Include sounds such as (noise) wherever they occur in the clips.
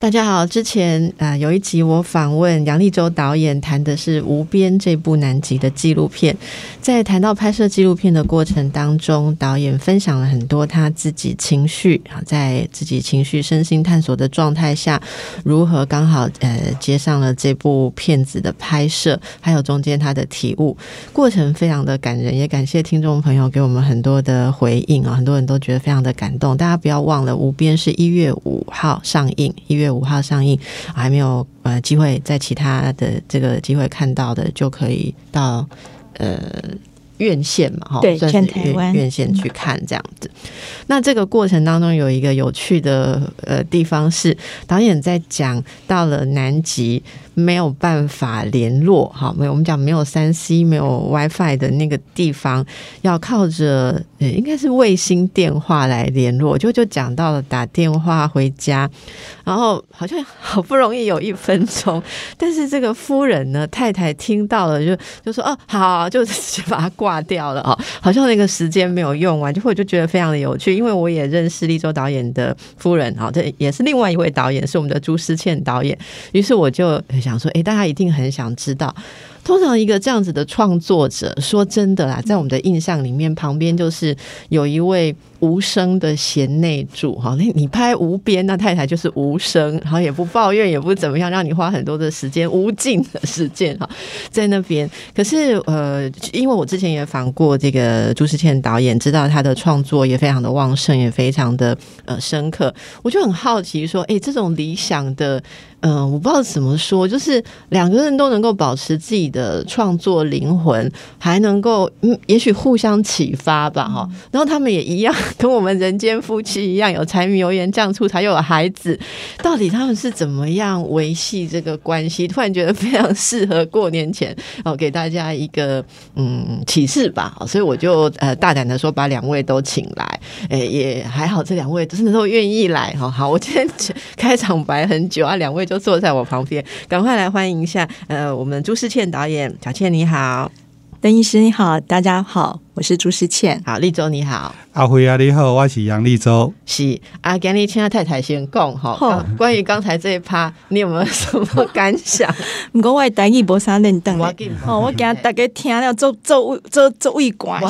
大家好，之前啊有一集我访问杨立洲导演，谈的是《无边》这部南极的纪录片。在谈到拍摄纪录片的过程当中，导演分享了很多他自己情绪啊，在自己情绪身心探索的状态下，如何刚好呃接上了这部片子的拍摄，还有中间他的体悟，过程非常的感人。也感谢听众朋友给我们很多的回应啊，很多人都觉得非常的感动。大家不要忘了，《无边》是一月五号上映，一月。五号上映，还没有呃机会在其他的这个机会看到的，就可以到呃院线嘛，哈，对，全台湾院线去看这样子。那这个过程当中有一个有趣的呃地方是，导演在讲到了南极。没有办法联络，哈，没有我们讲没有三 C、没有 WiFi 的那个地方，要靠着应该是卫星电话来联络。就就讲到了打电话回家，然后好像 (laughs) 好不容易有一分钟，但是这个夫人呢，太太听到了，就就说哦，好，就 (laughs) 直接把它挂掉了啊，好像那个时间没有用完，就会就觉得非常的有趣。因为我也认识立州导演的夫人，哈，这也是另外一位导演，是我们的朱思倩导演。于是我就。想说，哎，大家一定很想知道。通常一个这样子的创作者，说真的啦，在我们的印象里面，旁边就是有一位无声的贤内助哈。那你拍无边，那太太就是无声，然后也不抱怨，也不怎么样，让你花很多的时间，无尽的时间哈，在那边。可是呃，因为我之前也访过这个朱世倩导演，知道他的创作也非常的旺盛，也非常的呃深刻。我就很好奇说，哎，这种理想的，嗯，我不知道怎么说，就是两个人都能够保持自己的。的创作灵魂还能够，嗯，也许互相启发吧，哈。然后他们也一样，(laughs) 跟我们人间夫妻一样，有柴米油盐酱醋茶，又有孩子。到底他们是怎么样维系这个关系？突然觉得非常适合过年前哦，给大家一个嗯启示吧。所以我就呃大胆的说，把两位都请来。哎，也还好，这两位真的都愿意来哈。好，我今天开场白很久啊，两位就坐在我旁边，赶快来欢迎一下呃，我们朱世倩导演。小倩你好，邓医师你好，大家好。我是朱世倩，好，立州你好，阿辉啊你好，我是杨立州，是阿给你请阿太太先讲哈，关于刚才这一趴，(laughs) 你有没有什么感想？(laughs) 不过我台语无啥认得，哦，我惊大家听了做做做做胃管，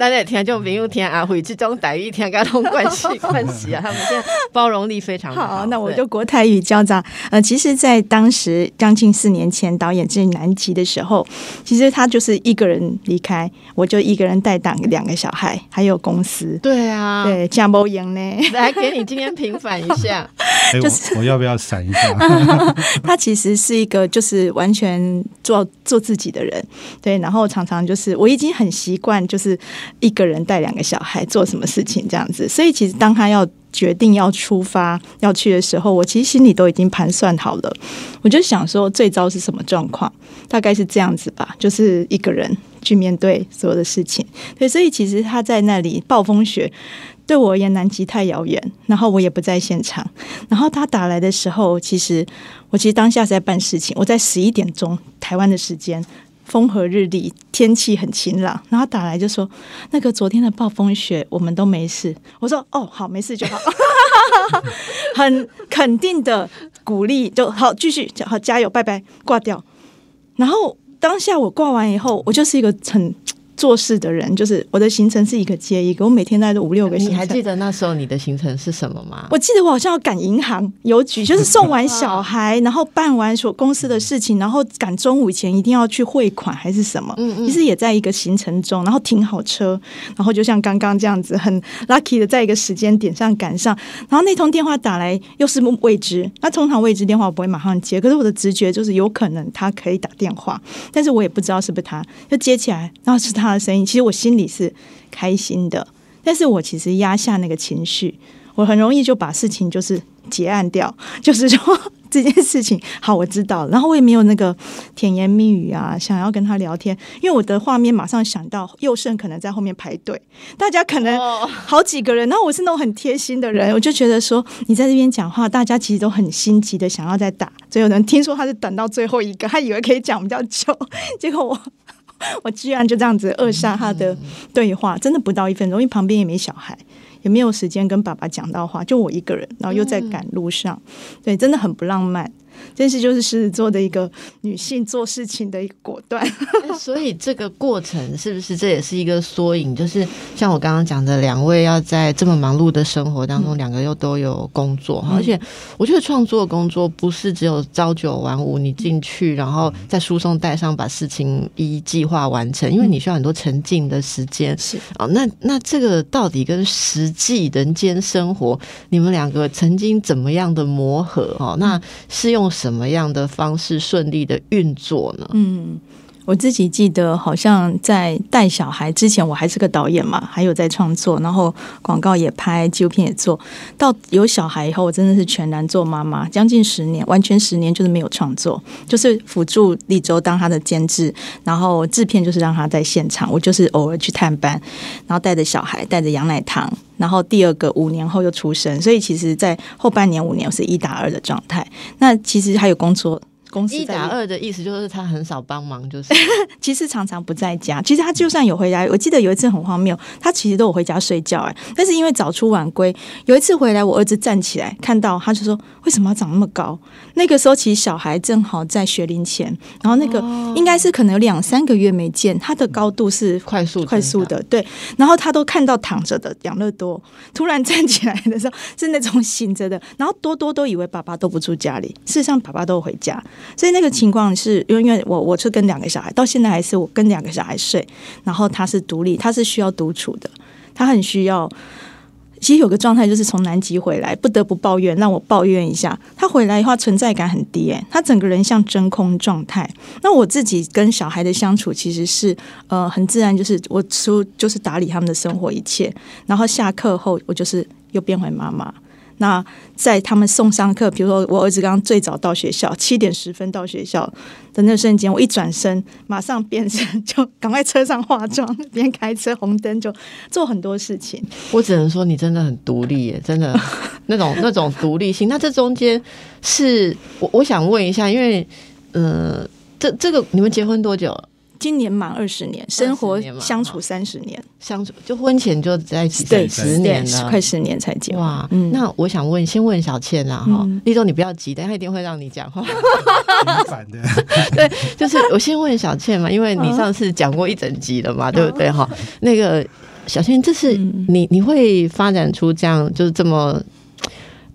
咱咧听就朋友听阿辉这种台语听，跟通关系关系啊，他们现在包容力非常好。那我就国台语交杂。呃，其实，在当时将近四年前导演进南极的时候，其实他就是一个人离开，我就。一个人带两两个小孩，还有公司。对啊，对，加波赢呢。来给你今天平反一下，(laughs) 就是我要不要闪一下？(laughs) 他其实是一个就是完全做做自己的人，对。然后常常就是我已经很习惯，就是一个人带两个小孩做什么事情这样子。所以其实当他要决定要出发要去的时候，我其实心里都已经盘算好了。我就想说，最糟是什么状况？大概是这样子吧，就是一个人。去面对所有的事情，对，所以其实他在那里暴风雪对我而言，南极太遥远，然后我也不在现场。然后他打来的时候，其实我其实当下是在办事情，我在十一点钟台湾的时间，风和日丽，天气很晴朗。然后打来就说，那个昨天的暴风雪我们都没事。我说哦，好，没事就好，(laughs) 很肯定的鼓励，就好，继续好，加油，拜拜，挂掉。然后。当下我挂完以后，我就是一个很。做事的人就是我的行程是一个接一个，我每天带着五六个行程。你还记得那时候你的行程是什么吗？我记得我好像要赶银行邮局，就是送完小孩，然后办完所公司的事情，然后赶中午前一定要去汇款还是什么？嗯嗯。其实也在一个行程中，然后停好车，然后就像刚刚这样子，很 lucky 的在一个时间点上赶上。然后那通电话打来又是未知，那通常未知电话我不会马上接，可是我的直觉就是有可能他可以打电话，但是我也不知道是不是他，就接起来，然后是他。的声音，其实我心里是开心的，但是我其实压下那个情绪，我很容易就把事情就是结案掉，(laughs) 就是说这件事情，好，我知道了。然后我也没有那个甜言蜜语啊，想要跟他聊天，因为我的画面马上想到佑胜可能在后面排队，大家可能好几个人。然后我是那种很贴心的人，我就觉得说你在这边讲话，大家其实都很心急的想要再打。所以有人听说他是等到最后一个，他以为可以讲比较久，结果我 (laughs) 我居然就这样子扼杀他的对话，真的不到一分钟，因为旁边也没小孩。也没有时间跟爸爸讲到话，就我一个人，然后又在赶路上，对，真的很不浪漫。这是就是狮子座的一个女性做事情的一个果断，(laughs) 所以这个过程是不是这也是一个缩影？就是像我刚刚讲的，两位要在这么忙碌的生活当中，两个又都有工作，而且我觉得创作工作不是只有朝九晚五，你进去然后在输送带上把事情一计划完成，因为你需要很多沉浸的时间。是哦，那那这个到底跟实际人间生活，你们两个曾经怎么样的磨合？哦，那是用。什么样的方式顺利的运作呢？嗯，我自己记得好像在带小孩之前，我还是个导演嘛，还有在创作，然后广告也拍，纪录片也做到有小孩以后，我真的是全然做妈妈，将近十年，完全十年就是没有创作，就是辅助立州当他的监制，然后制片就是让他在现场，我就是偶尔去探班，然后带着小孩，带着羊奶糖。然后第二个五年后又出生，所以其实，在后半年五年我是一打二的状态。那其实还有工作。公司一打二的意思就是他很少帮忙，就是 (laughs) 其实常常不在家。其实他就算有回家，我记得有一次很荒谬，他其实都有回家睡觉哎。但是因为早出晚归，有一次回来，我儿子站起来看到他就说：“为什么要长那么高？”那个时候其实小孩正好在学龄前，然后那个应该是可能有两三个月没见，他的高度是快速快速的，对。然后他都看到躺着的养乐多，突然站起来的时候是那种醒着的，然后多多都以为爸爸都不住家里，事实上爸爸都回家。所以那个情况是因为，我我是跟两个小孩，到现在还是我跟两个小孩睡，然后他是独立，他是需要独处的，他很需要。其实有个状态就是从南极回来，不得不抱怨，让我抱怨一下。他回来的话存在感很低，哎，他整个人像真空状态。那我自己跟小孩的相处其实是呃很自然，就是我出就是打理他们的生活一切，然后下课后我就是又变回妈妈。那在他们送上课，比如说我儿子刚最早到学校，七点十分到学校的那瞬间，我一转身，马上变身，就赶快车上化妆，边开车红灯就做很多事情。我只能说你真的很独立耶，真的那种那种独立性。那这中间是我我想问一下，因为呃，这这个你们结婚多久？今年满二十年，生活相处三十年，相处就婚前就在一起十年了，快十年才结。哇，那我想问，先问小倩啦哈，立中你不要急，等下一定会让你讲话。反的，对，就是我先问小倩嘛，因为你上次讲过一整集了嘛，对不对哈？那个小倩，这是你你会发展出这样就是这么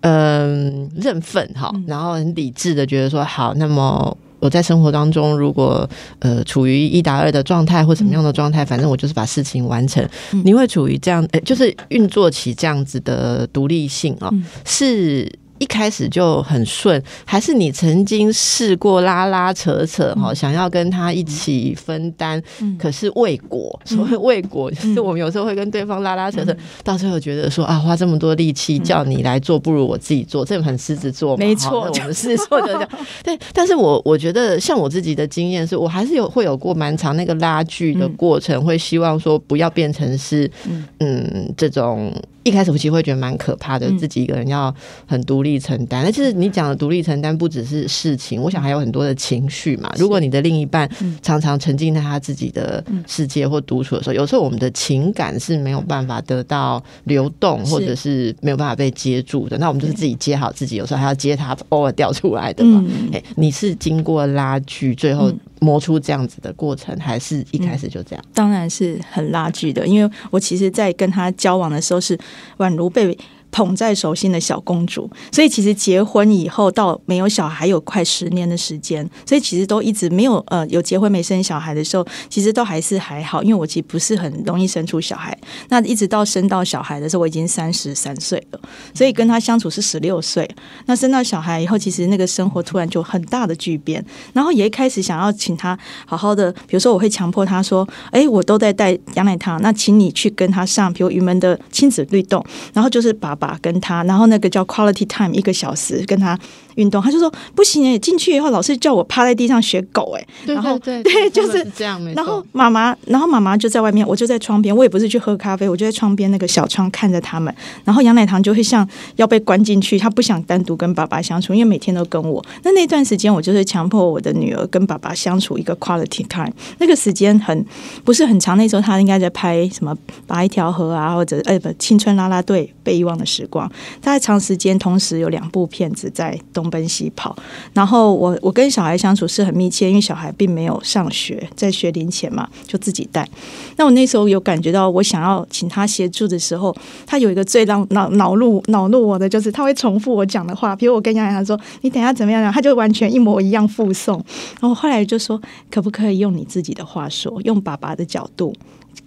嗯认份哈，然后很理智的觉得说好，那么。我在生活当中，如果呃处于一打二的状态或什么样的状态，反正我就是把事情完成。你会处于这样，呃，就是运作起这样子的独立性啊，是。一开始就很顺，还是你曾经试过拉拉扯扯哈，想要跟他一起分担，可是未果。所谓未果，就是我们有时候会跟对方拉拉扯扯，到最后觉得说啊，花这么多力气叫你来做，不如我自己做，这很狮子座，没错，我们狮子座就这样。(laughs) 对，但是我我觉得像我自己的经验是，我还是有会有过蛮长那个拉锯的过程，会希望说不要变成是嗯这种。一开始我其实会觉得蛮可怕的，自己一个人要很独立承担。那其实你讲的独立承担不只是事情，我想还有很多的情绪嘛。如果你的另一半常常沉浸在他自己的世界或独处的时候，有时候我们的情感是没有办法得到流动，或者是没有办法被接住的。那我们就是自己接好自己，有时候还要接他偶尔掉出来的嘛。哎，你是经过拉锯，最后。磨出这样子的过程，还是一开始就这样？当然是很拉锯的，因为我其实，在跟他交往的时候，是宛如被。捧在手心的小公主，所以其实结婚以后到没有小孩有快十年的时间，所以其实都一直没有呃有结婚没生小孩的时候，其实都还是还好，因为我其实不是很容易生出小孩。那一直到生到小孩的时候，我已经三十三岁了，所以跟他相处是十六岁。那生到小孩以后，其实那个生活突然就很大的巨变，然后也一开始想要请他好好的，比如说我会强迫他说：“哎，我都在带羊奶糖，那请你去跟他上，比如云门的亲子律动，然后就是把。”爸跟他，然后那个叫 quality time 一个小时跟他运动，他就说不行哎，进去以后老师叫我趴在地上学狗哎，然后对对就是这样，然后。妈妈，然后妈妈就在外面，我就在窗边，我也不是去喝咖啡，我就在窗边那个小窗看着他们。然后杨乃堂就会像要被关进去，他不想单独跟爸爸相处，因为每天都跟我。那那段时间，我就是强迫我的女儿跟爸爸相处一个 quality time。那个时间很不是很长，那时候他应该在拍什么《拔一条河》啊，或者呃不《青春啦啦队》被遗忘的时光。大概长时间同时有两部片子在东奔西跑。然后我我跟小孩相处是很密切，因为小孩并没有上学，在学龄前嘛，就自己带。那我那时候有感觉到，我想要请他协助的时候，他有一个最让恼恼怒恼怒我的，就是他会重复我讲的话，比如我跟杨洋说：“你等下怎么样？”他就完全一模一样附送。然后后来就说：“可不可以用你自己的话说，用爸爸的角度？”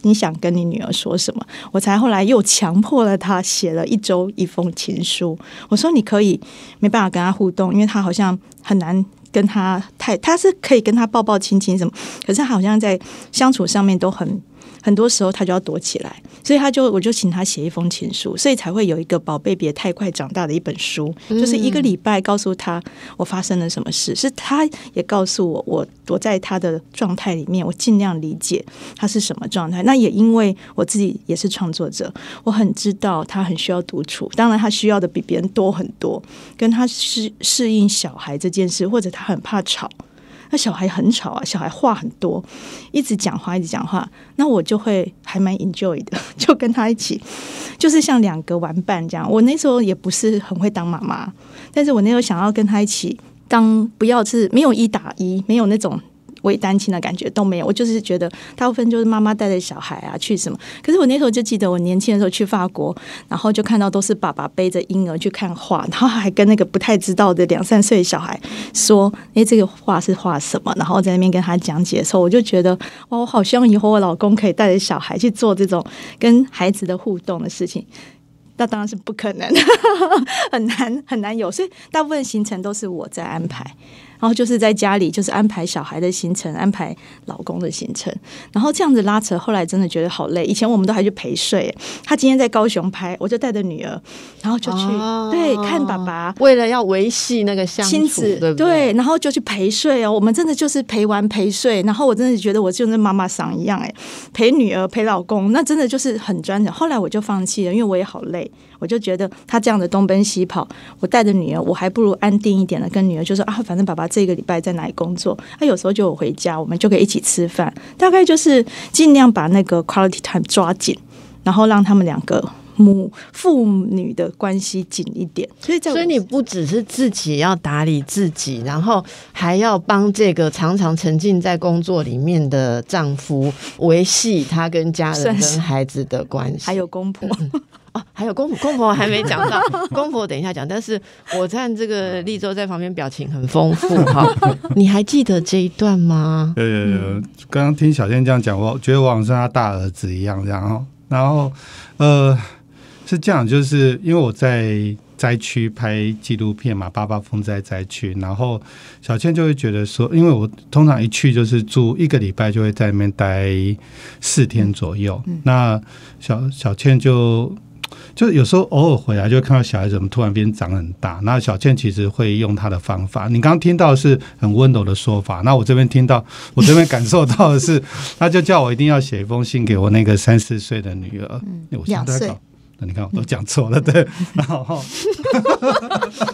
你想跟你女儿说什么？我才后来又强迫了她写了一周一封情书。我说你可以没办法跟她互动，因为她好像很难跟她太，她是可以跟她抱抱亲亲什么，可是她好像在相处上面都很。很多时候他就要躲起来，所以他就我就请他写一封情书，所以才会有一个宝贝别太快长大的一本书，就是一个礼拜告诉他我发生了什么事，是他也告诉我我躲在他的状态里面，我尽量理解他是什么状态。那也因为我自己也是创作者，我很知道他很需要独处，当然他需要的比别人多很多，跟他适适应小孩这件事，或者他很怕吵。那小孩很吵啊，小孩话很多，一直讲话，一直讲话，那我就会还蛮 enjoy 的，(laughs) 就跟他一起，就是像两个玩伴这样。我那时候也不是很会当妈妈，但是我那时候想要跟他一起当，不要是没有一打一，没有那种。为单亲的感觉都没有，我就是觉得大部分就是妈妈带着小孩啊去什么。可是我那时候就记得我年轻的时候去法国，然后就看到都是爸爸背着婴儿去看画，然后还跟那个不太知道的两三岁小孩说：“诶，这个画是画什么？”然后在那边跟他讲解的时候，我就觉得哇，我好希望以后我老公可以带着小孩去做这种跟孩子的互动的事情。那当然是不可能，(laughs) 很难很难有，所以大部分行程都是我在安排。然后就是在家里，就是安排小孩的行程，安排老公的行程，然后这样子拉扯，后来真的觉得好累。以前我们都还去陪睡，他今天在高雄拍，我就带着女儿，然后就去、哦对看爸爸。为了要维系那个亲子对？然后就去陪睡哦。我们真的就是陪玩陪睡，然后我真的觉得我就跟妈妈桑一样哎，陪女儿陪老公，那真的就是很专情。后来我就放弃了，因为我也好累，我就觉得他这样的东奔西跑，我带着女儿，我还不如安定一点的跟女儿就说啊，反正爸爸这个礼拜在哪里工作，他、有时候就我回家，我们就可以一起吃饭。大概就是尽量把那个 quality time 抓紧，然后让他们两个。母父女的关系紧一点，所以所以你不只是自己要打理自己，然后还要帮这个常常沉浸在工作里面的丈夫维系他跟家人跟孩子的关系。还有公婆，(laughs) 哦，还有公，公婆还没讲到，公婆等一下讲。但是我看这个立州在旁边表情很丰富哈，(laughs) 你还记得这一段吗？有有有，刚刚听小倩这样讲，我觉得我好像是他大儿子一样，这样哦。然后呃，是这样，就是因为我在灾区拍纪录片嘛，八八风灾灾区，然后小倩就会觉得说，因为我通常一去就是住一个礼拜，就会在那边待四天左右。那小小倩就。就是有时候偶尔回来就会看到小孩子怎么突然变长很大，那小倩其实会用她的方法。你刚刚听到的是很温柔的说法，那我这边听到，我这边感受到的是，(laughs) 他就叫我一定要写一封信给我那个三四岁的女儿。我现在两岁，那你看我都讲错了，对，(laughs) 然后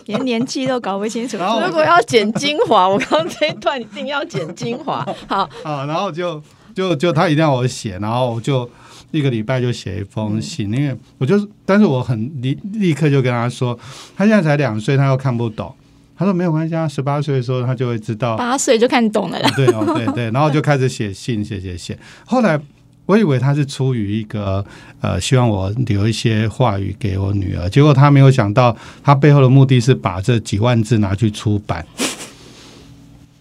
连年纪都搞不清楚。然 (laughs) 后如果要剪精华，我刚刚这一段一定要剪精华。好，啊，然后就就就他一定要我写，然后我就一个礼拜就写一封信，因为我就，但是我很立立刻就跟他说，他现在才两岁，他又看不懂。他说没有关系啊，十八岁的时候他就会知道。八岁就看懂了啦。对哦，对对，然后就开始写信，写写写。后来我以为他是出于一个呃，希望我留一些话语给我女儿，结果他没有想到，他背后的目的是把这几万字拿去出版。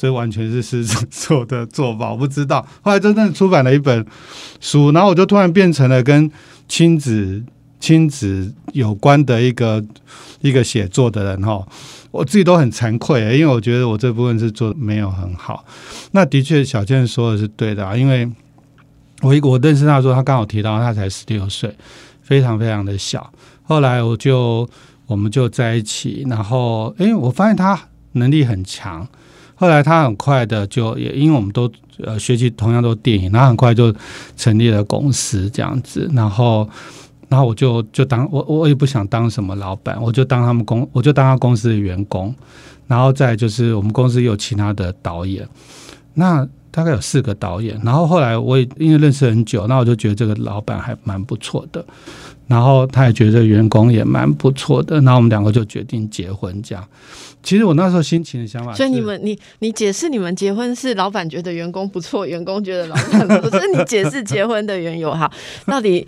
这完全是狮子座的做法，我不知道。后来真正出版了一本书，然后我就突然变成了跟亲子亲子有关的一个一个写作的人哈。我自己都很惭愧、因为我觉得我这部分是做的没有很好。那的确，小健说的是对的啊，因为我一我认识他的时候，他刚好提到他才十六岁，非常非常的小。后来我就我们就在一起，然后诶，我发现他能力很强。后来他很快的就也因为我们都呃学习同样都电影，然后很快就成立了公司这样子，然后然后我就就当我我也不想当什么老板，我就当他们公我就当他公司的员工，然后再就是我们公司有其他的导演，那大概有四个导演，然后后来我也因为认识很久，那我就觉得这个老板还蛮不错的，然后他也觉得员工也蛮不错的，然后我们两个就决定结婚这样。其实我那时候心情的想法，所以你们你你解释你们结婚是老板觉得员工不错，员工觉得老板不错，这是你解释结婚的缘由哈。到底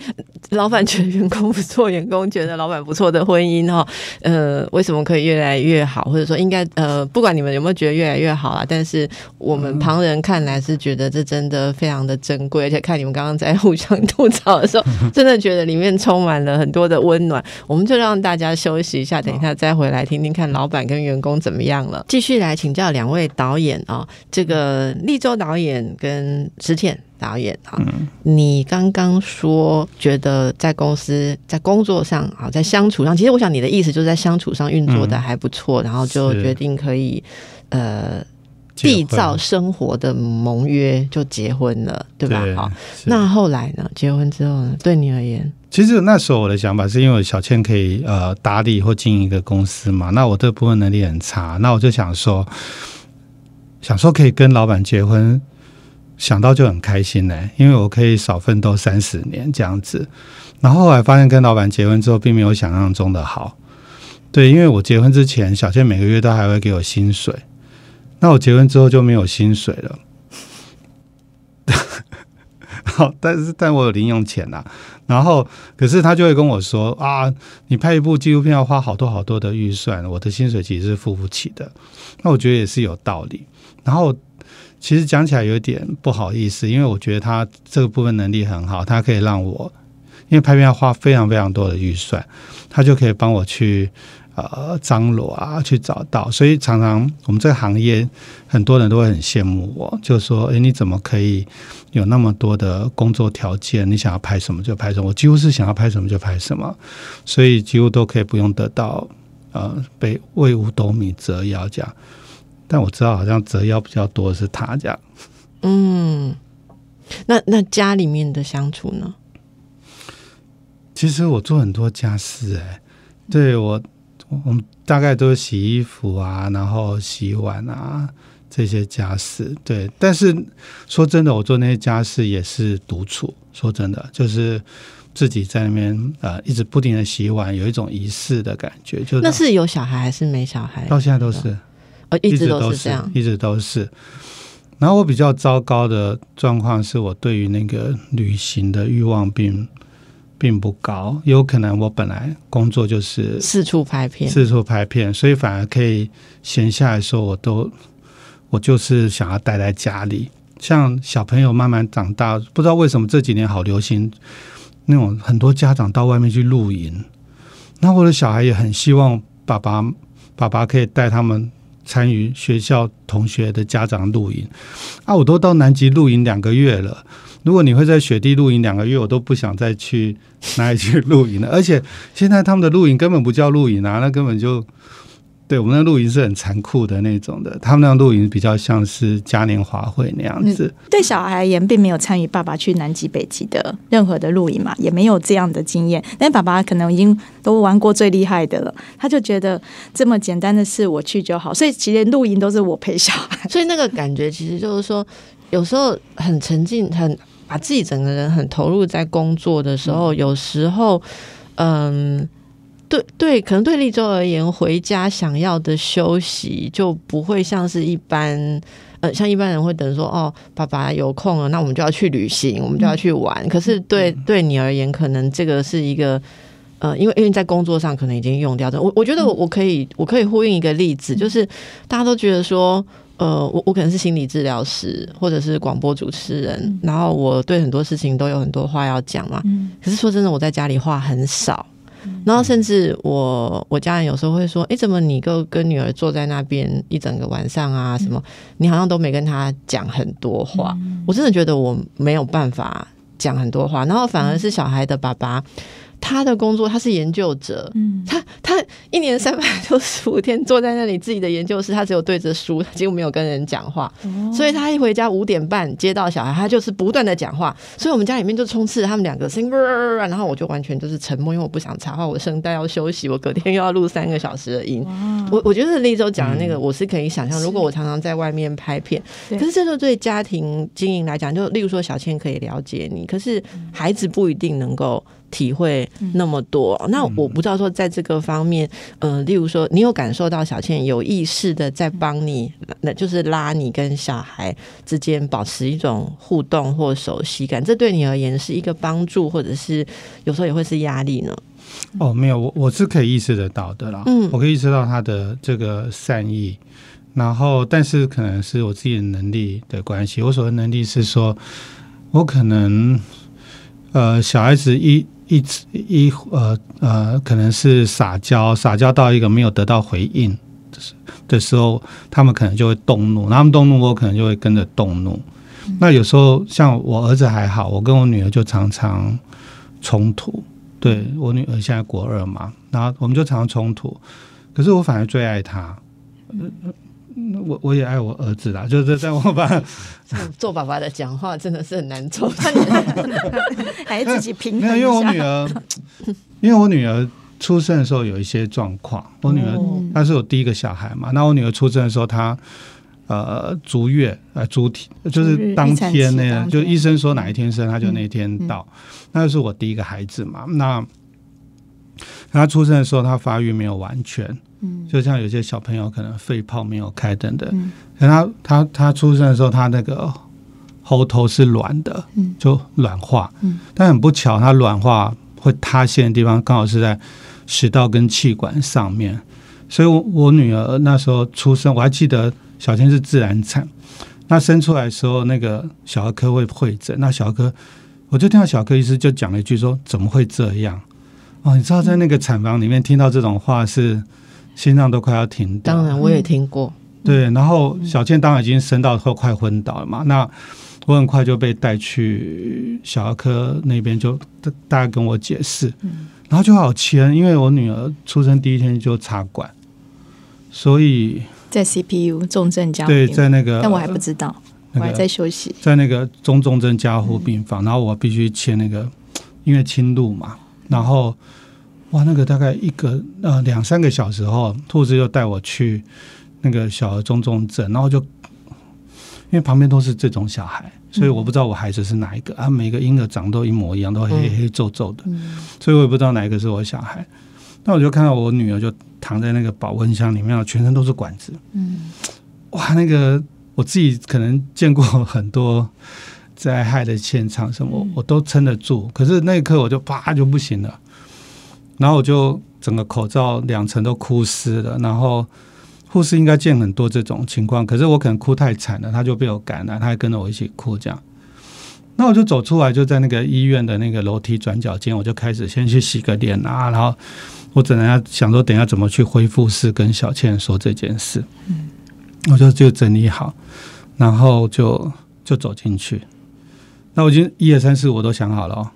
老板觉得员工不错，员工觉得老板不错的婚姻哈，呃，为什么可以越来越好？或者说应该呃，不管你们有没有觉得越来越好啊，但是我们旁人看来是觉得这真的非常的珍贵，而且看你们刚刚在互相吐槽的时候，(laughs) 真的觉得里面充满了很多的温暖。我们就让大家休息一下，等一下再回来听听看老板跟员工。工怎么样了？继续来请教两位导演啊，这个立州导演跟石田导演啊，你刚刚说觉得在公司在工作上啊，在相处上，其实我想你的意思就是在相处上运作的还不错，然后就决定可以呃缔造生活的盟约，就结婚了，对吧？好，那后来呢？结婚之后呢？对你而言？其实那时候我的想法是因为小倩可以呃打理或经营一个公司嘛，那我这部分能力很差，那我就想说，想说可以跟老板结婚，想到就很开心呢，因为我可以少奋斗三十年这样子。然后后来发现跟老板结婚之后，并没有想象中的好。对，因为我结婚之前，小倩每个月都还会给我薪水，那我结婚之后就没有薪水了。好，(laughs) 但是但我有零用钱呐。然后，可是他就会跟我说啊，你拍一部纪录片要花好多好多的预算，我的薪水其实是付不起的。那我觉得也是有道理。然后，其实讲起来有点不好意思，因为我觉得他这个部分能力很好，他可以让我，因为拍片要花非常非常多的预算，他就可以帮我去。呃，张罗啊，去找到，所以常常我们这个行业很多人都会很羡慕我，就说：“哎，你怎么可以有那么多的工作条件？你想要拍什么就拍什么。”我几乎是想要拍什么就拍什么，所以几乎都可以不用得到呃被为五斗米折腰这样。但我知道，好像折腰比较多的是他这样。嗯，那那家里面的相处呢？其实我做很多家事，哎，对我。我们大概都是洗衣服啊，然后洗碗啊这些家事，对。但是说真的，我做那些家事也是独处。说真的，就是自己在那边呃，一直不停的洗碗，有一种仪式的感觉。就那是有小孩还是没小孩？到现在都是，呃，一直都是这样，一直都是。然后我比较糟糕的状况是我对于那个旅行的欲望并。并不高，有可能我本来工作就是四处拍片，四处拍片，所以反而可以闲下来说，我都我就是想要待在家里。像小朋友慢慢长大，不知道为什么这几年好流行那种很多家长到外面去露营，那我的小孩也很希望爸爸爸爸可以带他们参与学校同学的家长露营。啊，我都到南极露营两个月了。如果你会在雪地露营两个月，我都不想再去哪里去露营了。(laughs) 而且现在他们的露营根本不叫露营啊，那根本就对我们的露营是很残酷的那种的。他们那露营比较像是嘉年华会那样子。对小孩而言，并没有参与爸爸去南极、北极的任何的露营嘛，也没有这样的经验。但爸爸可能已经都玩过最厉害的了，他就觉得这么简单的事我去就好。所以其实露营都是我陪小孩，所以那个感觉其实就是说，有时候很沉浸，很。把自己整个人很投入在工作的时候，有时候，嗯，对对，可能对立州而言，回家想要的休息就不会像是一般，呃，像一般人会等说，哦，爸爸有空了，那我们就要去旅行，我们就要去玩。可是对对你而言，可能这个是一个，呃，因为因为在工作上可能已经用掉的。我我觉得我我可以我可以呼应一个例子，就是大家都觉得说。呃，我我可能是心理治疗师，或者是广播主持人，然后我对很多事情都有很多话要讲嘛。可是说真的，我在家里话很少，然后甚至我我家人有时候会说：“哎，怎么你跟跟女儿坐在那边一整个晚上啊？什么你好像都没跟她讲很多话。”我真的觉得我没有办法讲很多话，然后反而是小孩的爸爸。他的工作他是研究者，嗯，他他一年三百六十五天坐在那里自己的研究室，他只有对着书，他几乎没有跟人讲话，所以他一回家五点半接到小孩，他就是不断的讲话，所以我们家里面就充斥着他们两个声音，然后我就完全就是沉默，因为我不想插话，我声带要休息，我隔天又要录三个小时的音。我我觉得立州讲的那个，我是可以想象，如果我常常在外面拍片，对。可是这个对家庭经营来讲，就例如说小倩可以了解你，可是孩子不一定能够。体会那么多，那我不知道说在这个方面，呃，例如说，你有感受到小倩有意识的在帮你，那就是拉你跟小孩之间保持一种互动或熟悉感，这对你而言是一个帮助，或者是有时候也会是压力呢？哦，没有，我我是可以意识得到的啦，嗯。我可以意识到他的这个善意，然后但是可能是我自己的能力的关系，我所谓能力是说，我可能呃小孩子一。一一呃呃，可能是撒娇，撒娇到一个没有得到回应的时候，他们可能就会动怒，他们动怒，我可能就会跟着动怒。那有时候像我儿子还好，我跟我女儿就常常冲突。对我女儿现在国二嘛，然后我们就常常冲突，可是我反而最爱她。呃我我也爱我儿子啦，(laughs) 就是在我爸 (laughs) 做爸爸的讲话真的是很难做。(laughs) 还是自己平没有，因为我。女儿，因为我女儿出生的时候有一些状况，我女儿哦她是我第一个小孩嘛，那我女儿出生的时候她。呃，足月呃，足体就是当天那个，预产期当天就医生说哪一天生，她就那天到。那就是我第一个孩子嘛。那她出生的时候，他发育没有完全，嗯。就像有些小朋友可能肺泡没有开等等。嗯。可他他他出生的时候，他那个喉头是软的，嗯。就软化。嗯。但很不巧，他软化会塌陷的地方刚好是在食道跟气管上面，所以我我女儿那时候出生，我还记得小天是自然产，那生出来的时候，那个小儿科会会诊，那小儿科我就听到小儿科医师就讲了一句说怎么会这样？哦，你知道在那个产房里面听到这种话是心脏都快要停掉。当然，我也听过。对，然后小倩当然已经生到后快昏倒了嘛，那我很快就被带去小儿科那边，就大大概跟我解释，然后就好签，因为我女儿出生第一天就插管，所以在 CPU 重症加护对，在那个但我还不知道，我还在休息。在那个中重症加护病房，然后我必须签那个，因为侵入嘛，然后哇，那个大概一个呃两三个小时后，兔子又带我去那个小儿中重症，然后就因为旁边都是这种小孩，所以我不知道我孩子是哪一个啊，每个婴儿长都一模一样，都黑黑皱皱的，所以我也不知道哪一个是我小孩。那我就看到我女儿就躺在那个保温箱里面，全身都是管子，嗯。哇，那个我自己可能见过很多灾害的现场，什么我都撑得住，可是那一刻我就啪就不行了，然后我就整个口罩两层都哭湿了，然后护士应该见很多这种情况，可是我可能哭太惨了，他就被我感染，他还跟着我一起哭这样。那我就走出来，就在那个医院的那个楼梯转角间，我就开始先去洗个脸啊，然后我只能要想说，等一下怎么去恢复室跟小倩说这件事。嗯我就就整理好，然后就就走进去。那我已经一二三四我都想好了哦。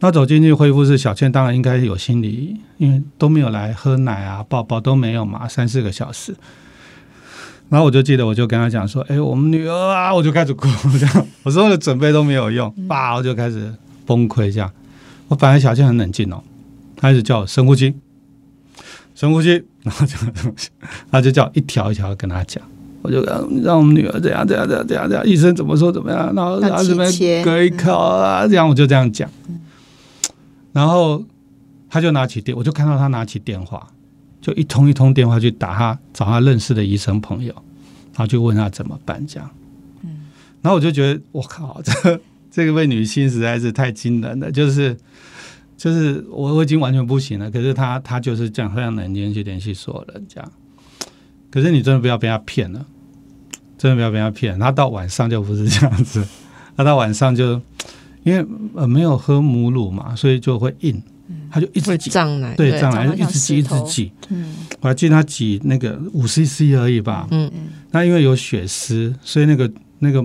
那走进去恢复室，小倩当然应该有心理，因为都没有来喝奶啊、抱抱都没有嘛，三四个小时。然后我就记得，我就跟他讲说：“哎，我们女儿啊！”我就开始哭，这样我所有的准备都没有用，爸，我就开始崩溃。这样，我本来小倩很冷静哦，她一直叫我深呼吸，深呼吸，然后就他就叫一条一条地跟他讲。我就让让我们女儿这样这样这样这样这样，医生怎么说怎么样，然后然后这边切切隔一口啊，这样我就这样讲。然后他就拿起电，我就看到他拿起电话，就一通一通电话去打他找他认识的医生朋友，然后就问他怎么办这样。然后我就觉得我靠，这这个位女性实在是太惊人了，就是就是我我已经完全不行了，可是他他就是这样非常冷静去联系所有人这样。可是你真的不要被他骗了，真的不要被他骗。他到晚上就不是这样子，(laughs) 他到晚上就因为呃没有喝母乳嘛，所以就会硬，他就一直会挤，胀奶，对，胀奶就一直挤一直挤。嗯。我还记得他挤那个五 CC 而已吧，嗯。那因为有血丝，所以那个那个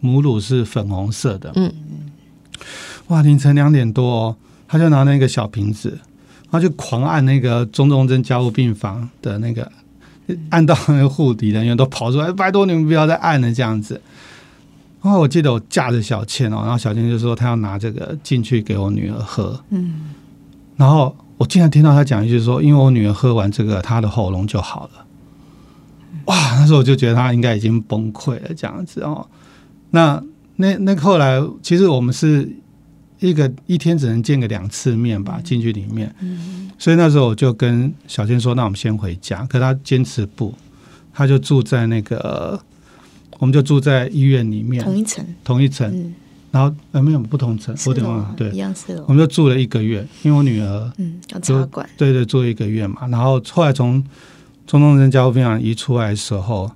母乳是粉红色的。嗯。嗯，哇，凌晨两点多哦，他他就拿那个小瓶子，他就狂按那个中重症加护病房的那个，按到那个护理人员都跑出来，拜托你们不要再按了这样子。然后我记得我架着小倩哦，然后小倩就说她要拿这个进去给我女儿喝，嗯然后我竟然听到她讲一句说，因为我女儿喝完这个，她的喉咙就好了。哇，那时候我就觉得她应该已经崩溃了这样子哦。那那那后来，其实我们是一个一天只能见个两次面吧，进去里面。所以那时候我就跟小倩说：“那我们先回家。”可她坚持不，她就住在那个，我们就住在医院里面同一层，同一层，嗯，然后呃没有不同层，我有点忘了。一对，样是哦我，们就住了一个月，因为我女儿嗯，要插管，对对住了一个月嘛。然后后来从中东人交护病房移出来的时候，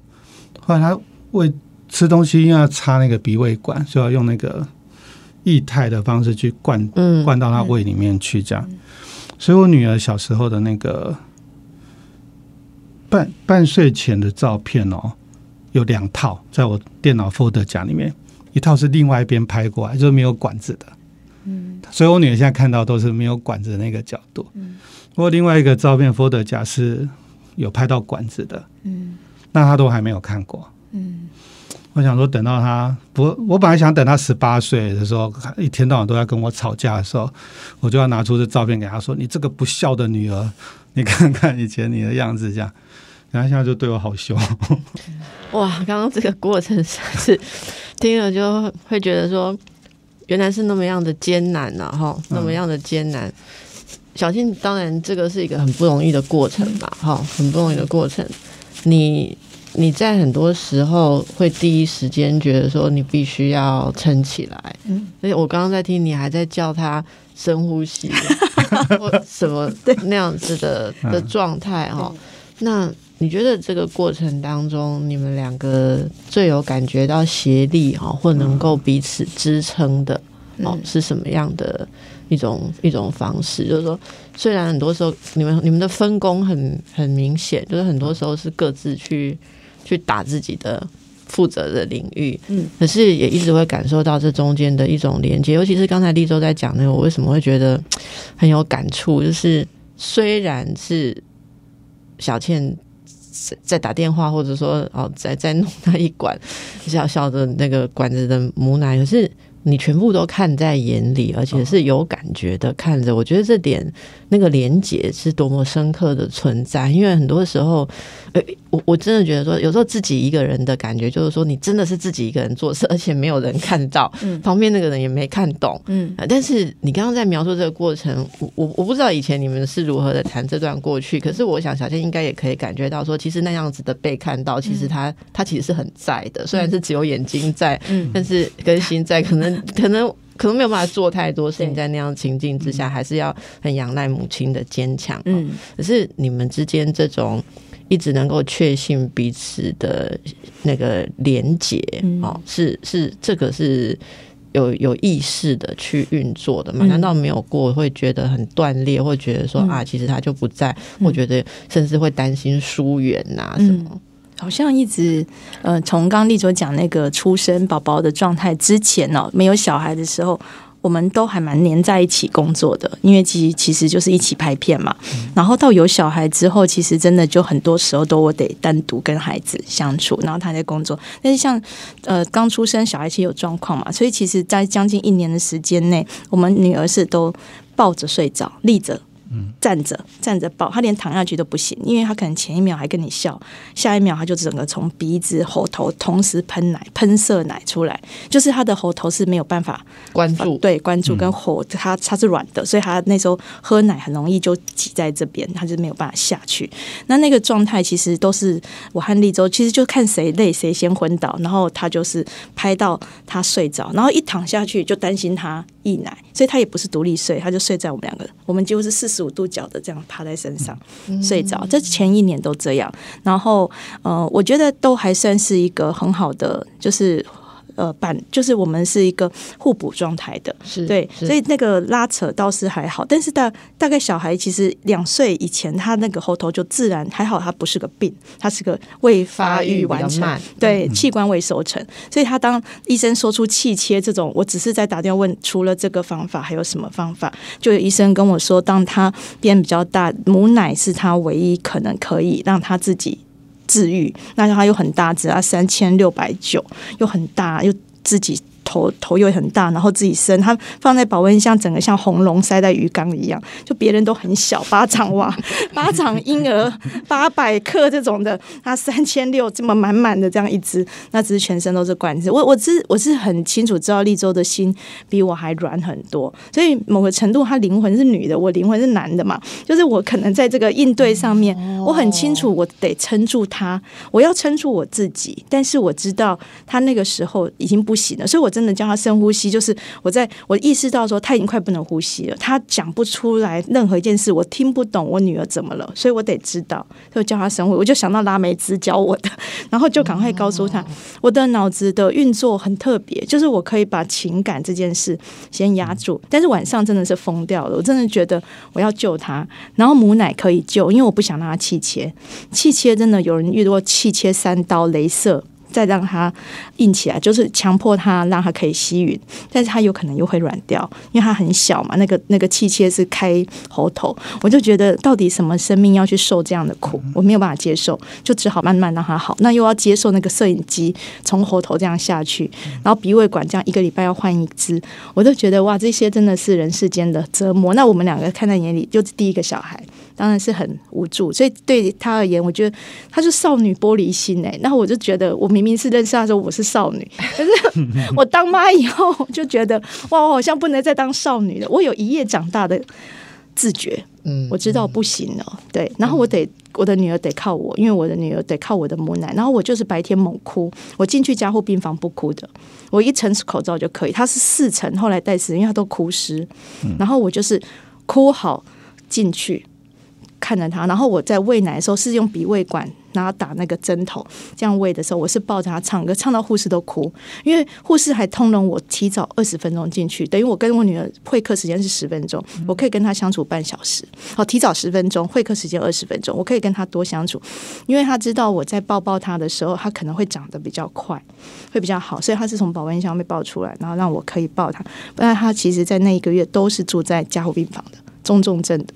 后来她为吃东西因为要插那个鼻胃管，就要用那个液态的方式去灌嗯，灌到他胃里面去，这样。所以我女儿小时候的那个半半岁前的照片哦，有两套在我电脑 folder 夹里面，一套是另外一边拍过来，就是没有管子的。嗯，所以我女儿现在看到都是没有管子的那个角度。嗯，不过另外一个照片 folder 夹是有拍到管子的。嗯那她都还没有看过。嗯我想说，等到他不，我本来想等他十八岁的时候，一天到晚都在跟我吵架的时候，我就要拿出这照片给他说：“你这个不孝的女儿，你看看以前你的样子。”这样，(laughs) 然后现在就对我好凶。哇，刚刚这个过程实在是听了就会觉得说，原来是那么样的艰难呐、哈，那么样的艰难。小庆，当然这个是一个很不容易的过程吧，哈，很不容易的过程。你你在很多时候会第一时间觉得说，你必须要撑起来。嗯，而且我刚刚在听，你还在叫他深呼吸，(laughs) 或什么那样子的 (laughs) 的状态哈。那你觉得这个过程当中，你们两个最有感觉到协力哈，或能够彼此支撑的哦，嗯是什么样的一种一种方式？就是说，虽然很多时候你们你们的分工很很明显，就是很多时候是各自去去打自己的负责的领域，嗯，可是也一直会感受到这中间的一种连接，尤其是刚才立州在讲那个，我为什么会觉得很有感触，就是虽然是小倩在在打电话，或者说哦在在弄那一管小小的那个管子的母奶，可是你全部都看在眼里，而且是有感觉的看着。我觉得这点那个连结是多么深刻的存在，因为很多时候，呃，我我真的觉得说，有时候自己一个人的感觉就是说，你真的是自己一个人做事，而且没有人看到，嗯。旁边那个人也没看懂。嗯。呃但是你刚刚在描述这个过程，我我我不知道以前你们是如何的谈这段过去，可是我想小倩应该也可以感觉到说，其实那样子的被看到，其实他他其实是很在的，虽然是只有眼睛在，嗯。但是跟心在，可能 (laughs) 可能可能没有办法做太多事情，在那样的情境之下，还是要很仰赖母亲的坚强。嗯。可是你们之间这种一直能够确信彼此的那个连结，嗯。哦，是是这个是有有意识的去运作的吗？嗯。难道没有过会觉得很断裂，或觉得说、嗯。啊，其实他就不在，嗯。或觉得甚至会担心疏远呐、什么？好像一直呃，从刚刚丽卓讲那个出生宝宝的状态之前哦，没有小孩的时候，我们都还蛮黏在一起工作的，因为其其实就是一起拍片嘛。然后到有小孩之后，其实真的就很多时候都我得单独跟孩子相处，然后他在工作。但是像呃刚出生小孩其实有状况嘛，所以其实在将近一年的时间内，我们女儿是都抱着睡着，立着。站着站着抱，他连躺下去都不行，因为他可能前一秒还跟你笑，下一秒他就整个从鼻子、喉头同时喷奶、喷射奶出来，就是他的喉头是没有办法关注，对关注跟喉，他他是软的，所以他那时候喝奶很容易就挤在这边，他就没有办法下去。那那个状态其实都是我和立州，其实就看谁累谁先昏倒，然后他就是拍到他睡着，然后一躺下去就担心他溢奶，所以他也不是独立睡，他就睡在我们两个，我们几乎是四十五度角的这样趴在身上。睡着。这前一年都这样，然后呃，我觉得都还算是一个很好的，就是呃伴，就是我们是一个互补状态的，是对，是。所以那个拉扯倒是还好，但是大大概小孩其实两岁以前，他那个喉头就自然还好，他不是个病，他是个未发育完成，对，器官未收成，所以他当医生说出气切这种，我只是在打电话问，除了这个方法还有什么方法？就有医生跟我说，当他变比较大，母奶是他唯一可能可以让他自己治愈。那它又很大只要，三千六百九，又很大，又自己。头头又很大，然后自己生，它放在保温箱，整个像红龙塞在鱼缸一样，就别人都很小，巴掌蛙、(laughs) 巴掌婴儿、八百克这种的，它三千六这么满满的这样一只，那只是全身都是管子。我我知我是很清楚知道立州的心比我还软很多，所以某个程度，他灵魂是女的，我灵魂是男的嘛，就是我可能在这个应对上面，我很清楚，我得撑住他，我要撑住我自己，但是我知道他那个时候已经不行了，所以我真的叫他深呼吸，就是我在我意识到说他已经快不能呼吸了，他讲不出来任何一件事，我听不懂我女儿怎么了，所以我得知道，就叫他深呼吸，我就想到拉梅兹教我的，然后就赶快告诉他，我的脑子的运作很特别，就是我可以把情感这件事先压住，但是晚上真的是疯掉了，我真的觉得我要救他，然后母奶可以救，因为我不想让他气切，气切真的有人遇到气切三刀、镭射。再让它硬起来，就是强迫它让它可以吸吮，但是它有可能又会软掉，因为它很小嘛。那个那个气切是开喉头，我就觉得到底什么生命要去受这样的苦，我没有办法接受，就只好慢慢让它好。那又要接受那个摄影机从喉头这样下去，然后鼻胃管这样一个礼拜要换一支，我都觉得哇，这些真的是人世间的折磨。那我们两个看在眼里，就是第一个小孩。当然是很无助，所以对他而言，我觉得他是少女玻璃心哎。然后我就觉得，我明明是认识他时候我是少女，(laughs) 可是我当妈以后就觉得，哇，我好像不能再当少女了。我有一夜长大的自觉，嗯，我知道不行了。对，然后我得我的女儿得靠我，因为我的女儿得靠我的母奶。然后我就是白天猛哭，我进去加护病房不哭的，我一层口罩就可以。她是四层，后来戴死，因为她都哭湿。然后我就是哭好进去。看着他，然后我在喂奶的时候是用鼻胃管，然后打那个针头，这样喂的时候，我是抱着他唱歌，唱到护士都哭，因为护士还通融我提早二十分钟进去，等于我跟我女儿会客时间是十分钟，我可以跟她相处半小时，好，提早十分钟，会客时间二十分钟，我可以跟她多相处，因为她知道我在抱抱她的时候，她可能会长得比较快，会比较好，所以她是从保温箱被抱出来，然后让我可以抱她，不然她其实在那一个月都是住在加护病房的中重症的。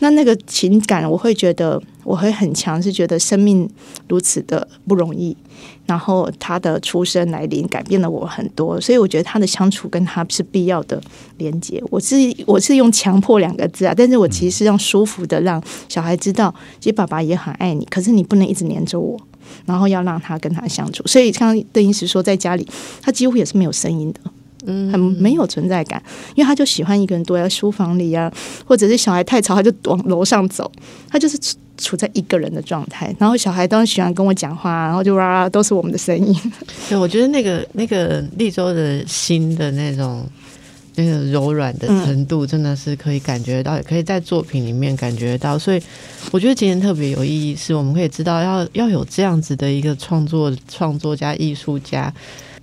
那那个情感，我会觉得我会很强，是觉得生命如此的不容易，然后他的出生来临改变了我很多，所以我觉得他的相处跟他是必要的连接。我是我是用强迫两个字啊，但是我其实是让舒服的让小孩知道，其实爸爸也很爱你，可是你不能一直黏着我，然后要让他跟他相处。所以刚刚邓医师说，在家里他几乎也是没有声音的。嗯，很没有存在感，因为他就喜欢一个人躲在书房里啊，或者是小孩太吵，他就往楼上走，他就是处处在一个人的状态。然后小孩当然喜欢跟我讲话，然后就哇，都是我们的声音。对，我觉得那个那个立州的心的那种那个柔软的程度，真的是可以感觉到，也可以在作品里面感觉到。所以我觉得今天特别有意义，是我们可以知道要要有这样子的一个创作创作家、艺术家。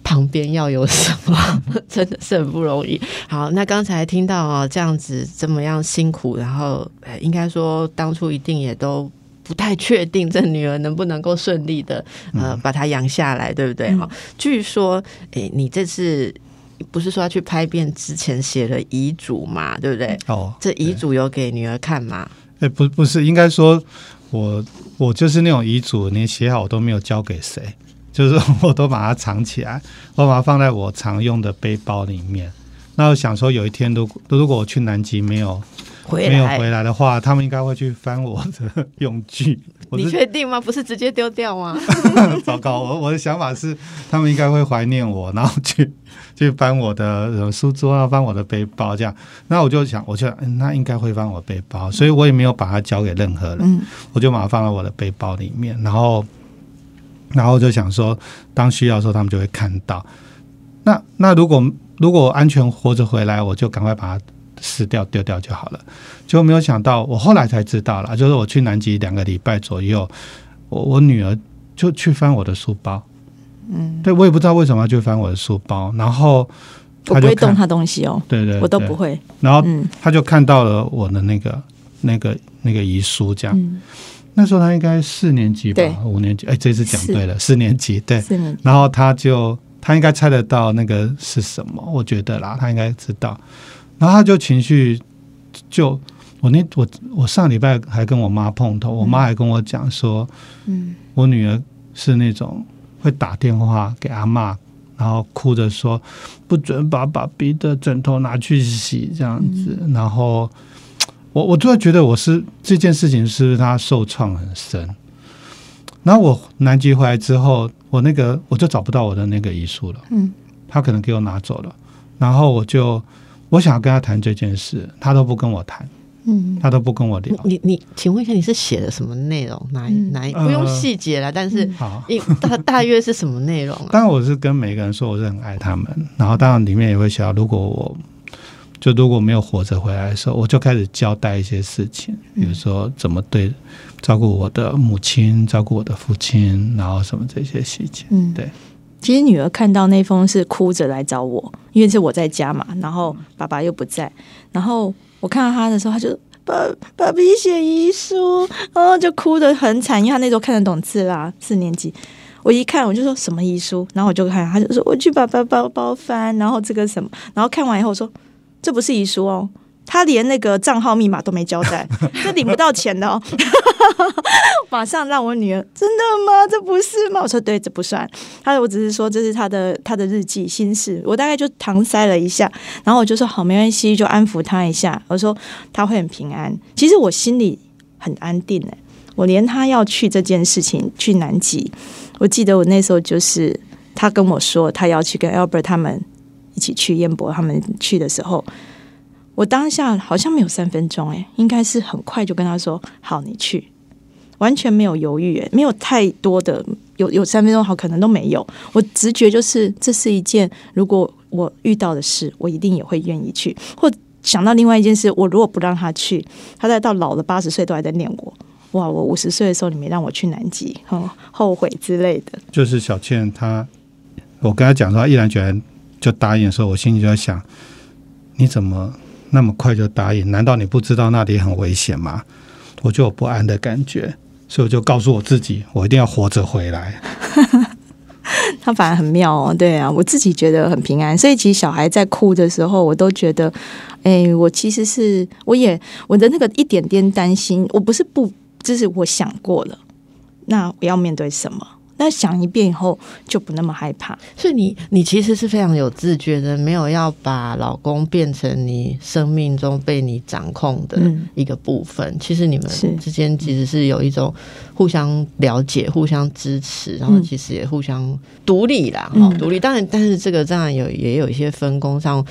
旁边要有什么，(laughs) 真的是很不容易。好，那刚才听到哦，这样子这么样辛苦，然后应该说当初一定也都不太确定这女儿能不能够顺利的呃把她养下来，对不对？哈，据说诶，你这次不是说要去拍片之前写了遗嘱嘛，对不对？哦，这遗嘱有给女儿看吗？哎，不，不是，应该说我我就是那种遗嘱，连写好我都没有交给谁。就是我都把它藏起来，(laughs) 我把它放在我常用的背包里面。那我想说，有一天如果如果我去南极没有没有回来的话，他们应该会去翻我的用具。你确定吗？不是直接丢掉吗？(laughs) 糟糕，我我的想法是，他们应该会怀念我，然后去 (laughs) 去翻我的书桌啊，翻我的背包这样。那我就想，我就那应该会翻我背包，所以我也没有把它交给任何人，我就把它放在我的背包里面，然后。然后就想说，当需要的时候，他们就会看到。那那如果如果安全活着回来，我就赶快把它撕掉丢掉就好了。就没有想到，我后来才知道了，就是我去南极两个礼拜左右，我我女儿就去翻我的书包，嗯，对我也不知道为什么要去翻我的书包，然后我不会动他东西哦，对对，对我都不。会。然后嗯他就看到了我的那个那个那个遗书，这样。嗯，那时候他应该四年级吧，五年级，哎，这次讲是对了，四年级，对。四年然后他就他应该猜得到那个是什么，我觉得啦，他应该知道。然后他就情绪就我那我我上礼拜还跟我妈碰头，我妈还跟我讲说，嗯。我女儿是那种会打电话给阿嬷，然后哭着说不准把爸比的枕头拿去洗这样子，然后我我突然觉得我是这件事情是不是他受创很深。然后我南极回来之后，我那个我就找不到我的那个遗书了，嗯他可能给我拿走了，然后我就我想要跟他谈这件事，他都不跟我谈，嗯他都不跟我聊。你你，请问一下，你是写的什么内容？哪哪不用细节了，但是好，一大大约是什么内容啊？当然我是跟每个人说我是很爱他们，然后当然里面也会写到，如果我就如果没有活着回来的时候，我就开始交代一些事情，比如说怎么对照顾我的母亲、照顾我的父亲，然后什么这些细节。嗯，对。其实女儿看到那封是哭着来找我，因为是我在家嘛，然后爸爸又不在，然后我看到她的时候，她就爸爸比写遗书，然后就哭得很惨，因为她那时候看得懂字啦，四年级。我一看我就说什么遗书，然后我就看，他就说我去把爸包包翻，然后这个什么，然后看完以后我说这不是遗书哦，他连那个账号密码都没交代，(laughs) 这领不到钱的哦。(laughs) 马上让我女儿真的吗？这不是吗？我说对，这不算。他说我只是说这是他的他的日记心事，我大概就搪塞了一下，然后我就说好，没关系，就安抚他一下。我说他会很平安。其实我心里很安定哎、我连他要去这件事情去南极，我记得我那时候就是他跟我说他要去跟 Albert 他们一起去燕博他们去的时候。我当下好像没有三分钟，哎，应该是很快就跟他说：“好，你去。”完全没有犹豫，哎，没有太多的有有三分钟好，可能都没有。我直觉就是这是一件如果我遇到的事，我一定也会愿意去。或想到另外一件事，我如果不让他去，他再到老了八十岁都还在念我。哇！我五十岁的时候你没让我去南极，哦，后悔之类的。就是小倩她，我跟她讲说，她毅然决然就答应的时候，我心里就在想，你怎么那么快就答应？难道你不知道那里很危险吗？我就有不安的感觉，所以我就告诉我自己，我一定要活着回来。(laughs) 他反而很妙哦，对啊，我自己觉得很平安。所以其实小孩在哭的时候，我都觉得，哎，我其实是我也我的那个一点点担心，我不是不，就是我想过了，那我要面对什么？那想一遍以后就不那么害怕。所以你你其实是非常有自觉的，没有要把老公变成你生命中被你掌控的嗯一个部分。其实你们之间其实是有一种互相了解、互相支持，然后其实也互相独立啦，嗯哈、独立。当然，但是这个当然有也有一些分工上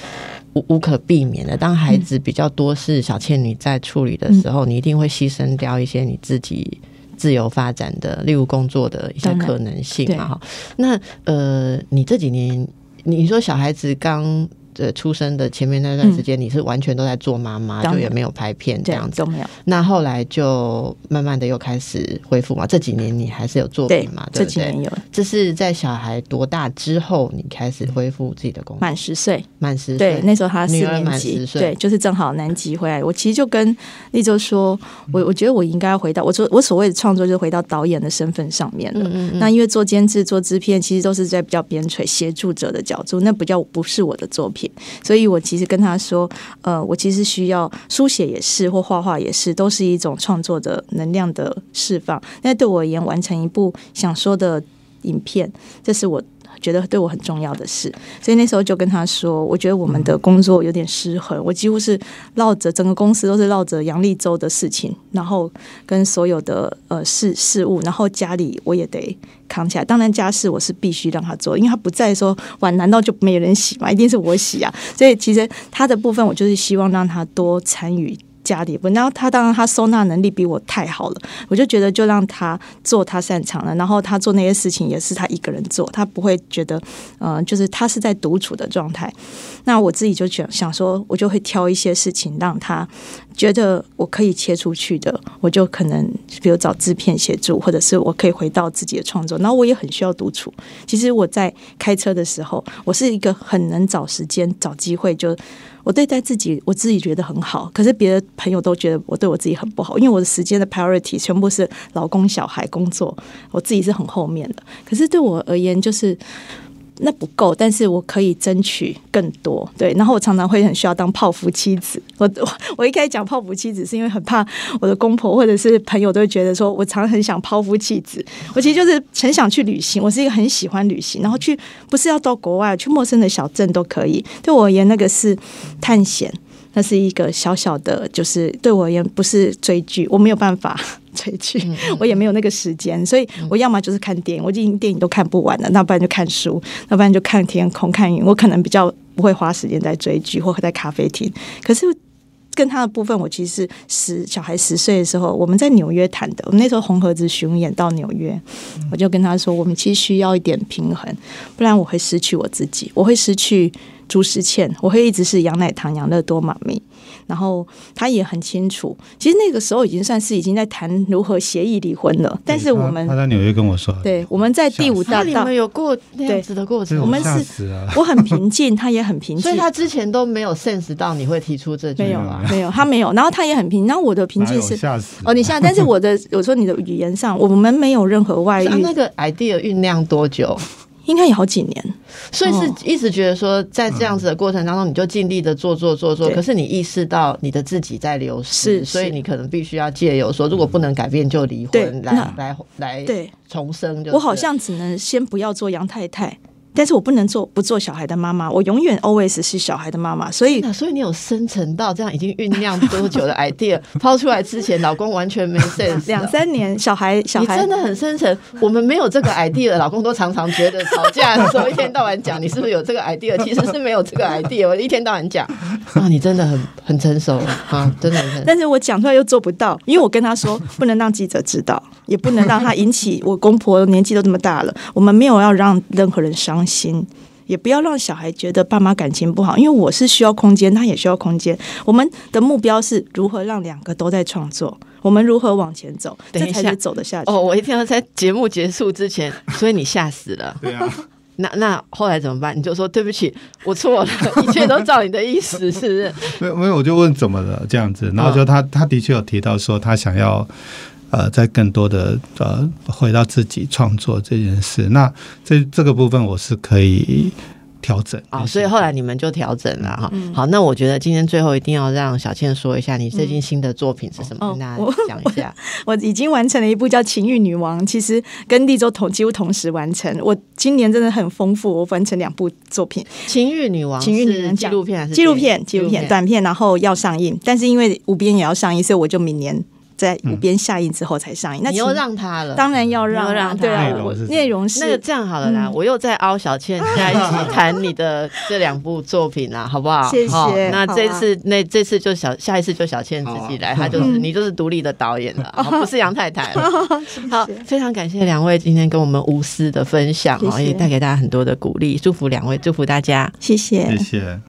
无无可避免的。当孩子比较多是小倩你在处理的时候，你一定会牺牲掉一些你自己。自由发展的，例如工作的一些可能性对嘛，哈。那呃，你这几年，你你说小孩子刚呃出生的前面那段时间，你是完全都在做妈妈，就也没有拍片这样子。都没有。那后来就慢慢的又开始恢复嘛。这几年你还是有作品嘛？，这对不对？几年有这是在小孩多大之后，你开始恢复自己的工作？满十岁，满十对岁，，那时候他四年级，岁对，就是正好南极回来。我其实就跟立州说，我我觉得我应该回到我说我所谓的创作，就是回到导演的身份上面了。嗯嗯嗯，那因为做监制、做制片，其实都是在比较边陲协助者的角度，那比较不是我的作品，所以我其实跟他说，呃，我其实需要书写也是，或画画也是，都是一种创作的能量的释放。那对我而言，完成一部想说的影片，这是我。觉得对我很重要的事，所以那时候就跟他说，我觉得我们的工作有点失衡，我几乎是绕着整个公司都是绕着杨立洲的事情，然后跟所有的呃事事务，然后家里我也得扛起来。当然家事我是必须让他做，因为他不在的时候碗难道就没人洗吗？一定是我洗啊。所以其实他的部分，我就是希望让他多参与。家里不，然后他当然他收纳能力比我太好了，我就觉得就让他做他擅长的，然后他做那些事情也是他一个人做，他不会觉得，呃，就是他是在独处的状态。那我自己就想想说，我就会挑一些事情让他觉得我可以切出去的，我就可能比如找制片协助，或者是我可以回到自己的创作。然后我也很需要独处。其实我在开车的时候，我是一个很能找时间、找机会，就我对待自己，我自己觉得很好。可是别的朋友都觉得我对我自己很不好，因为我的时间的 priority 全部是老公、小孩、工作，我自己是很后面的。可是对我而言，就是。那不够，但是我可以争取更多，对。然后我常常会很需要当泡芙妻子。我 (laughs) 我我一开始讲泡芙妻子，是因为很怕我的公婆或者是朋友都会觉得说我常很想泡芙妻子。我其实就是很想去旅行，我是一个很喜欢旅行，然后去不是要到国外，去陌生的小镇都可以。对我而言，那个是探险。那是一个小小的，就是对我而言不是追剧，我没有办法 (laughs) 追剧，我也没有那个时间，所以我要么就是看电影，我已经电影都看不完了，那不然就看书，那不然就看天空、看云。我可能比较不会花时间在追剧或在咖啡厅。可是跟他的部分，我其实十小孩十岁的时候，我们在纽约谈的，我们那时候红盒子巡演到纽约，我就跟他说，我们其实需要一点平衡，不然我会失去我自己，我会失去。朱时倩，我会一直是羊奶糖、养乐多妈咪。然后他也很清楚，其实那个时候已经算是已经在谈如何协议离婚了。但是我们他在纽约跟我说，对，我们在第五大道，你们有过那样子的过程，我们是，我很平静，他也很平静，(laughs) 所以他之前都没有 sense 到你会提出这句，没有，没有，他没有。然后他也很平，然后我的平静是吓死哦，你吓，但是我的我说你的语言上，我们没有任何外遇。那个 idea 酝酿多久？应该有好几年，所以是一直觉得说，在这样子的过程当中，你就尽力的做做做做。可是你意识到你的自己在流失，所以你可能必须要借由说，如果不能改变就离婚，来来来，对重生。我好像只能先不要做杨太太。但是我不能做不做小孩的妈妈，我永远 always 是小孩的妈妈。所以，所以你有深层到这样已经酝酿多久的 (laughs) idea 抛出来之前，老公完全没 sense。两三年，小孩小孩真的很深沉。我们没有这个 idea，老公都常常觉得吵架的时候一天到晚讲你是不是有这个 idea，其实是没有这个 idea。我一天到晚讲啊，你真的很很成熟啊，真的很。但是我讲出来又做不到，因为我跟他说不能让记者知道，也不能让他引起我公婆年纪都这么大了，我们没有要让任何人伤。心也不要让小孩觉得爸妈感情不好，因为我是需要空间，他也需要空间。我们的目标是如何让两个都在创作，我们如何往前走，这才是走得下去。哦，我一定要在节目结束之前，(laughs) 所以你吓死了。对啊，(laughs) 那那后来怎么办？你就说对不起，我错了，一切都照你的意思，是不是？(laughs) 没有没有，我就问怎么了这样子，然后就他他的确有提到说他想要。呃，在更多的呃，回到自己创作这件事，那这这个部分我是可以调整啊，所以后来你们就调整了哈。好，那我觉得今天最后一定要让小倩说一下你最近新的作品是什么，跟大家讲一下。(laughs) 我已经完成了一部叫《情欲女王》，其实跟立州同几乎同时完成。我今年真的很丰富，我分成两部作品，《情欲女王》、《情欲女王》纪录片还是纪录片？纪录片短片，然后要上映，但是因为无边也要上映，所以我就明年。在五边下映之后才上映，那你又让他了，当然要让，让对啊，内容是那个这样好了啦，我又在凹小倩下一集谈你的这两部作品啦，(laughs) 好不好？谢谢。那这次那这次就小下一次就小倩自己来，她就是 (laughs) 你就是独立的导演了，(laughs) 不是杨太太了。好，非常感谢两位今天跟我们无私的分享，也带给大家很多的鼓励，祝福两位，祝福大家，谢谢，谢谢。